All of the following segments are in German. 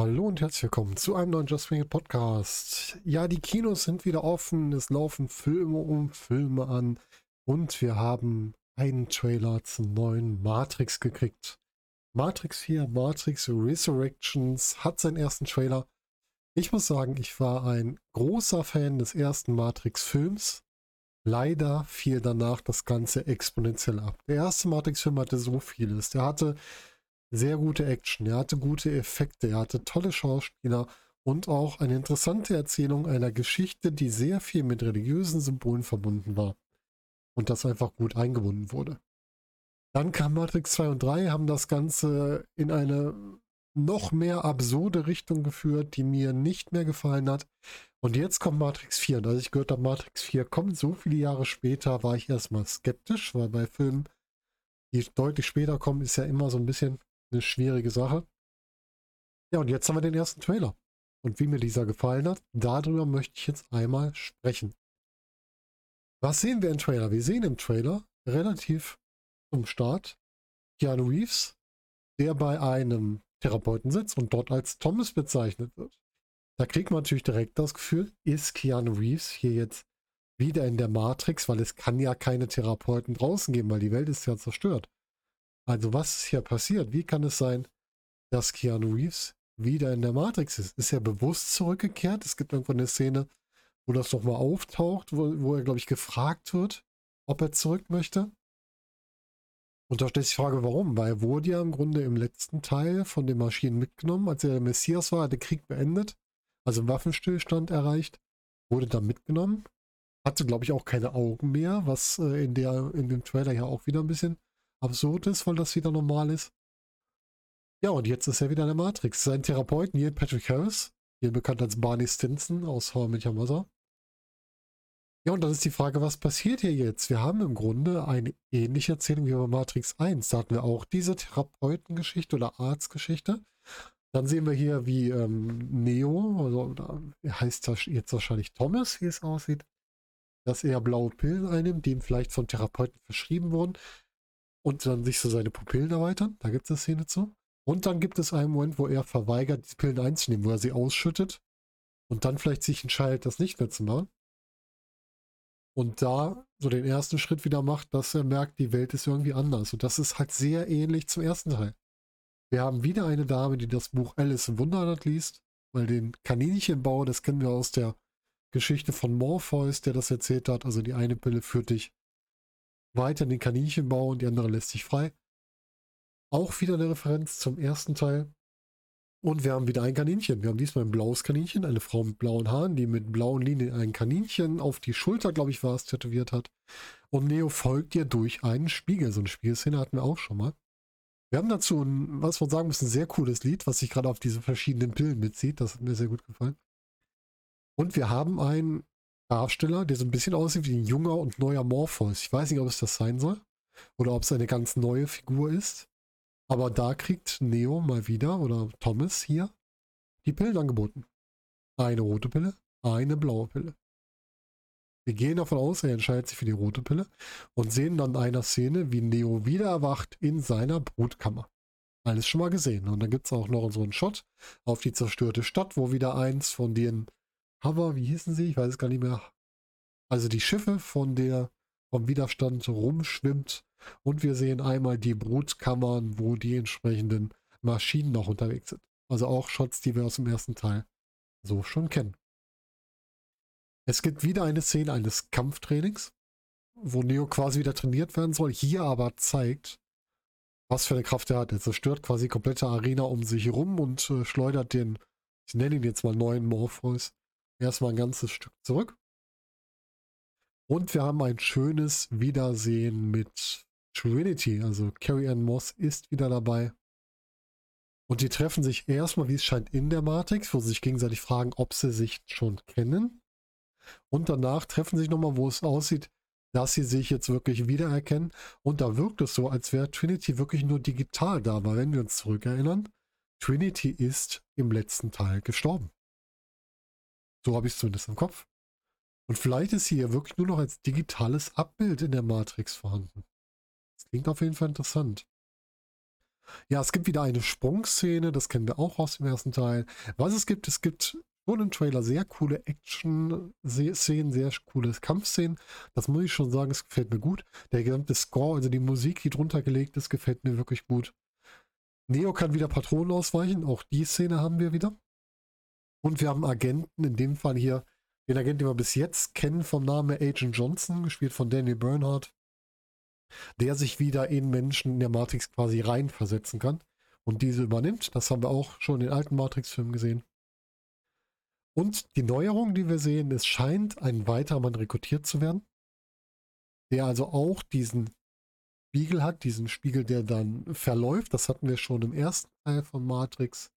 Hallo und herzlich willkommen zu einem neuen Just Wing Podcast. Ja, die Kinos sind wieder offen, es laufen Filme um Filme an und wir haben einen Trailer zum neuen Matrix gekriegt. Matrix 4, Matrix Resurrections hat seinen ersten Trailer. Ich muss sagen, ich war ein großer Fan des ersten Matrix-Films. Leider fiel danach das Ganze exponentiell ab. Der erste Matrix-Film hatte so vieles. Der hatte sehr gute Action, er hatte gute Effekte, er hatte tolle Schauspieler und auch eine interessante Erzählung einer Geschichte, die sehr viel mit religiösen Symbolen verbunden war und das einfach gut eingebunden wurde. Dann kam Matrix 2 und 3, haben das Ganze in eine noch mehr absurde Richtung geführt, die mir nicht mehr gefallen hat. Und jetzt kommt Matrix 4. Und als ich gehört habe, Matrix 4 kommt so viele Jahre später, war ich erstmal skeptisch, weil bei Filmen, die deutlich später kommen, ist ja immer so ein bisschen eine schwierige Sache. Ja, und jetzt haben wir den ersten Trailer. Und wie mir dieser gefallen hat, darüber möchte ich jetzt einmal sprechen. Was sehen wir im Trailer? Wir sehen im Trailer relativ zum Start Keanu Reeves, der bei einem Therapeuten sitzt und dort als Thomas bezeichnet wird. Da kriegt man natürlich direkt das Gefühl, ist Keanu Reeves hier jetzt wieder in der Matrix, weil es kann ja keine Therapeuten draußen geben, weil die Welt ist ja zerstört. Also was ist hier passiert? Wie kann es sein, dass Keanu Reeves wieder in der Matrix ist? Ist er bewusst zurückgekehrt? Es gibt irgendwann eine Szene, wo das nochmal auftaucht, wo, wo er, glaube ich, gefragt wird, ob er zurück möchte. Und da stellt sich die Frage, warum? Weil er wurde ja im Grunde im letzten Teil von den Maschinen mitgenommen, als er der Messias war, hat der Krieg beendet, also Waffenstillstand erreicht, wurde dann mitgenommen, hatte, glaube ich, auch keine Augen mehr, was äh, in, der, in dem Trailer ja auch wieder ein bisschen absurd ist, weil das wieder normal ist. Ja, und jetzt ist er wieder in der Matrix. Sein Therapeut Neil Patrick Harris, hier bekannt als Barney Stinson aus How I Met Your Mother. Ja, und dann ist die Frage, was passiert hier jetzt? Wir haben im Grunde eine ähnliche Erzählung wie bei Matrix 1. Da hatten wir auch diese Therapeutengeschichte oder Arztgeschichte. Dann sehen wir hier, wie ähm, Neo, also heißt das jetzt wahrscheinlich Thomas, wie es aussieht, dass er blaue Pillen einnimmt, die ihm vielleicht von Therapeuten verschrieben wurden und dann sich so seine Pupillen erweitern. Da gibt es eine Szene zu. Und dann gibt es einen Moment, wo er verweigert, die Pillen einzunehmen, wo er sie ausschüttet und dann vielleicht sich entscheidet, das nicht mehr zu machen. Und da so den ersten Schritt wieder macht, dass er merkt, die Welt ist irgendwie anders. Und das ist halt sehr ähnlich zum ersten Teil. Wir haben wieder eine Dame, die das Buch Alice im Wunderland liest, weil den Kaninchenbau, das kennen wir aus der Geschichte von Morpheus, der das erzählt hat. Also die eine Pille führt dich weiter in den Kaninchenbau und die andere lässt sich frei. Auch wieder eine Referenz zum ersten Teil. Und wir haben wieder ein Kaninchen. Wir haben diesmal ein blaues Kaninchen, eine Frau mit blauen Haaren, die mit blauen Linien ein Kaninchen auf die Schulter, glaube ich, war es, tätowiert hat. Und Neo folgt ihr durch einen Spiegel. So eine Spiegelszene hatten wir auch schon mal. Wir haben dazu ein, was man sagen muss, ein sehr cooles Lied, was sich gerade auf diese verschiedenen Pillen mitzieht. Das hat mir sehr gut gefallen. Und wir haben ein Darsteller, der so ein bisschen aussieht wie ein junger und neuer Morpheus. Ich weiß nicht, ob es das sein soll oder ob es eine ganz neue Figur ist. Aber da kriegt Neo mal wieder oder Thomas hier die Pillen angeboten. Eine rote Pille, eine blaue Pille. Wir gehen davon aus, er entscheidet sich für die rote Pille und sehen dann in einer Szene, wie Neo wieder erwacht in seiner Brutkammer. Alles schon mal gesehen. Und dann gibt es auch noch so einen Shot auf die zerstörte Stadt, wo wieder eins von den Hover, wie hießen sie? Ich weiß es gar nicht mehr. Also die Schiffe von der vom Widerstand rumschwimmt und wir sehen einmal die Brutkammern, wo die entsprechenden Maschinen noch unterwegs sind. Also auch Shots, die wir aus dem ersten Teil so schon kennen. Es gibt wieder eine Szene eines Kampftrainings, wo Neo quasi wieder trainiert werden soll, hier aber zeigt, was für eine Kraft er hat. Er zerstört quasi komplette Arena um sich herum und äh, schleudert den, ich nenne ihn jetzt mal neuen Morpheus, erstmal ein ganzes Stück zurück. Und wir haben ein schönes Wiedersehen mit Trinity. Also Carrie Ann Moss ist wieder dabei. Und die treffen sich erstmal, wie es scheint, in der Matrix, wo sie sich gegenseitig fragen, ob sie sich schon kennen. Und danach treffen sie sich nochmal, wo es aussieht, dass sie sich jetzt wirklich wiedererkennen. Und da wirkt es so, als wäre Trinity wirklich nur digital da. Weil wenn wir uns zurückerinnern, Trinity ist im letzten Teil gestorben. So habe ich es zumindest im Kopf. Und vielleicht ist sie hier wirklich nur noch als digitales Abbild in der Matrix vorhanden. Klingt auf jeden Fall interessant. Ja, es gibt wieder eine Sprungszene, das kennen wir auch aus dem ersten Teil. Was es gibt, es gibt schon im Trailer sehr coole Action-Szenen, sehr coole Kampfszenen. Das muss ich schon sagen, es gefällt mir gut. Der gesamte Score, also die Musik, die drunter gelegt ist, gefällt mir wirklich gut. Neo kann wieder Patronen ausweichen, auch die Szene haben wir wieder. Und wir haben Agenten, in dem Fall hier den Agenten, den wir bis jetzt kennen vom Namen Agent Johnson, gespielt von Danny Bernhardt, der sich wieder in Menschen in der Matrix quasi reinversetzen kann und diese übernimmt. Das haben wir auch schon in den alten Matrix-Filmen gesehen. Und die Neuerung, die wir sehen, es scheint ein weiterer Mann rekrutiert zu werden, der also auch diesen Spiegel hat, diesen Spiegel, der dann verläuft. Das hatten wir schon im ersten Teil von Matrix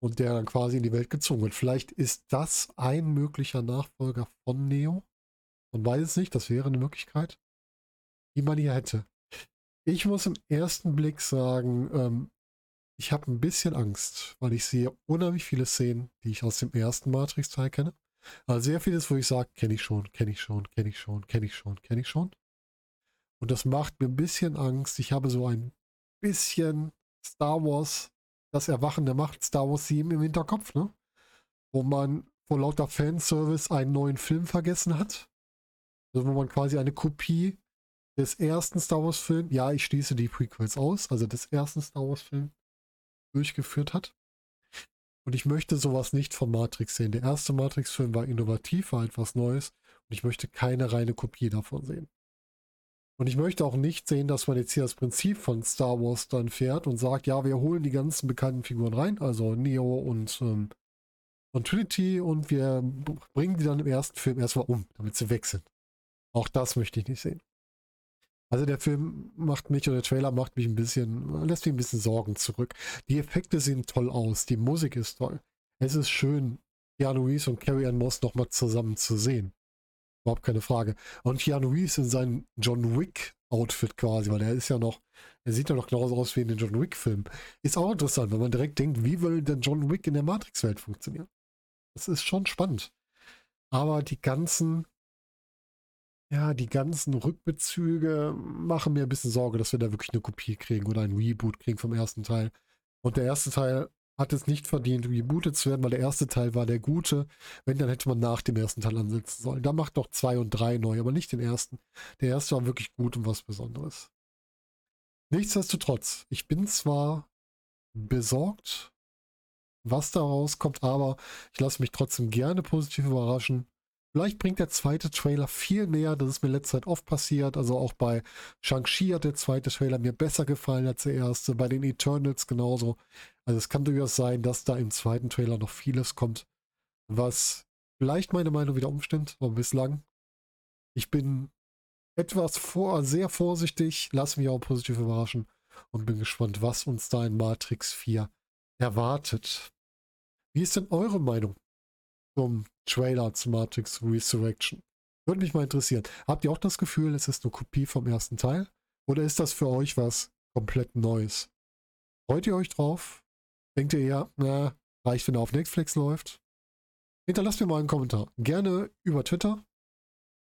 und der dann quasi in die Welt gezogen wird. Vielleicht ist das ein möglicher Nachfolger von Neo. Man weiß es nicht, das wäre eine Möglichkeit, die man hier hätte. Ich muss im ersten Blick sagen, ähm, ich habe ein bisschen Angst, weil ich sehe unheimlich viele Szenen, die ich aus dem ersten Matrix-Teil kenne. Also sehr vieles, wo ich sage, kenne ich schon, kenne ich schon, kenne ich schon, kenne ich schon, kenne ich schon. Und das macht mir ein bisschen Angst. Ich habe so ein bisschen Star Wars, das Erwachen der Macht, Star Wars 7 im Hinterkopf, ne? Wo man vor lauter Fanservice einen neuen Film vergessen hat. Also wo man quasi eine Kopie des ersten Star Wars Films, ja, ich schließe die Prequels aus, also des ersten Star Wars Films durchgeführt hat. Und ich möchte sowas nicht von Matrix sehen. Der erste Matrix-Film war innovativ, war etwas Neues und ich möchte keine reine Kopie davon sehen. Und ich möchte auch nicht sehen, dass man jetzt hier das Prinzip von Star Wars dann fährt und sagt, ja, wir holen die ganzen bekannten Figuren rein, also Neo und, ähm, und Trinity und wir bringen die dann im ersten Film erstmal um, damit sie weg sind. Auch das möchte ich nicht sehen. Also der Film macht mich oder der Trailer macht mich ein bisschen, lässt mich ein bisschen Sorgen zurück. Die Effekte sehen toll aus, die Musik ist toll. Es ist schön, Keanu Reeves und Carrie Ann Moss nochmal zusammen zu sehen. Überhaupt keine Frage. Und Keanu Reeves in seinem John Wick-Outfit quasi, weil er ist ja noch, er sieht ja noch genauso aus wie in den John Wick-Filmen. Ist auch interessant, wenn man direkt denkt, wie will denn John Wick in der Matrix-Welt funktionieren? Das ist schon spannend. Aber die ganzen, ja, die ganzen Rückbezüge machen mir ein bisschen Sorge, dass wir da wirklich eine Kopie kriegen oder ein Reboot kriegen vom ersten Teil. Und der erste Teil hat es nicht verdient, rebootet zu werden, weil der erste Teil war der gute. Wenn, dann hätte man nach dem ersten Teil ansetzen sollen. Da macht doch zwei und drei neu, aber nicht den ersten. Der erste war wirklich gut und was Besonderes. Nichtsdestotrotz, ich bin zwar besorgt, was da rauskommt, aber ich lasse mich trotzdem gerne positiv überraschen. Vielleicht bringt der zweite Trailer viel mehr. Das ist mir letzte Zeit oft passiert. Also auch bei Shang-Chi hat der zweite Trailer mir besser gefallen als der erste. Bei den Eternals genauso. Also es kann durchaus sein, dass da im zweiten Trailer noch vieles kommt, was vielleicht meine Meinung wieder umstimmt. Aber bislang, ich bin etwas vor, sehr vorsichtig, lass mich auch positiv überraschen und bin gespannt, was uns da in Matrix 4 erwartet. Wie ist denn eure Meinung zum Trailer zu Matrix Resurrection. Würde mich mal interessieren. Habt ihr auch das Gefühl, es ist eine Kopie vom ersten Teil? Oder ist das für euch was komplett Neues? Freut ihr euch drauf? Denkt ihr eher, na, reicht, wenn er auf Netflix läuft? Hinterlasst mir mal einen Kommentar. Gerne über Twitter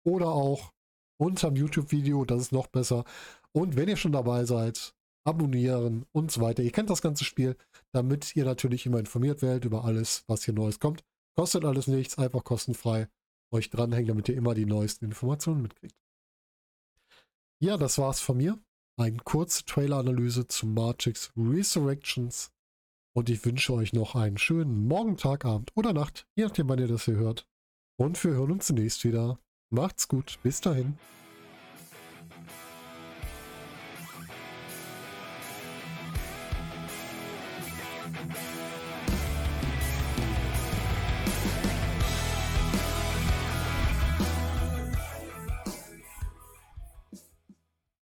oder auch unter dem YouTube-Video, das ist noch besser. Und wenn ihr schon dabei seid, abonnieren und so weiter. Ihr kennt das ganze Spiel, damit ihr natürlich immer informiert werdet über alles, was hier Neues kommt. Kostet alles nichts, einfach kostenfrei. Euch dranhängen, damit ihr immer die neuesten Informationen mitkriegt. Ja, das war's von mir. Eine kurze Trailer-Analyse zu Matrix Resurrections. Und ich wünsche euch noch einen schönen Morgen, Tag, Abend oder Nacht, je nachdem, wann ihr das hier hört. Und wir hören uns zunächst wieder. Macht's gut, bis dahin.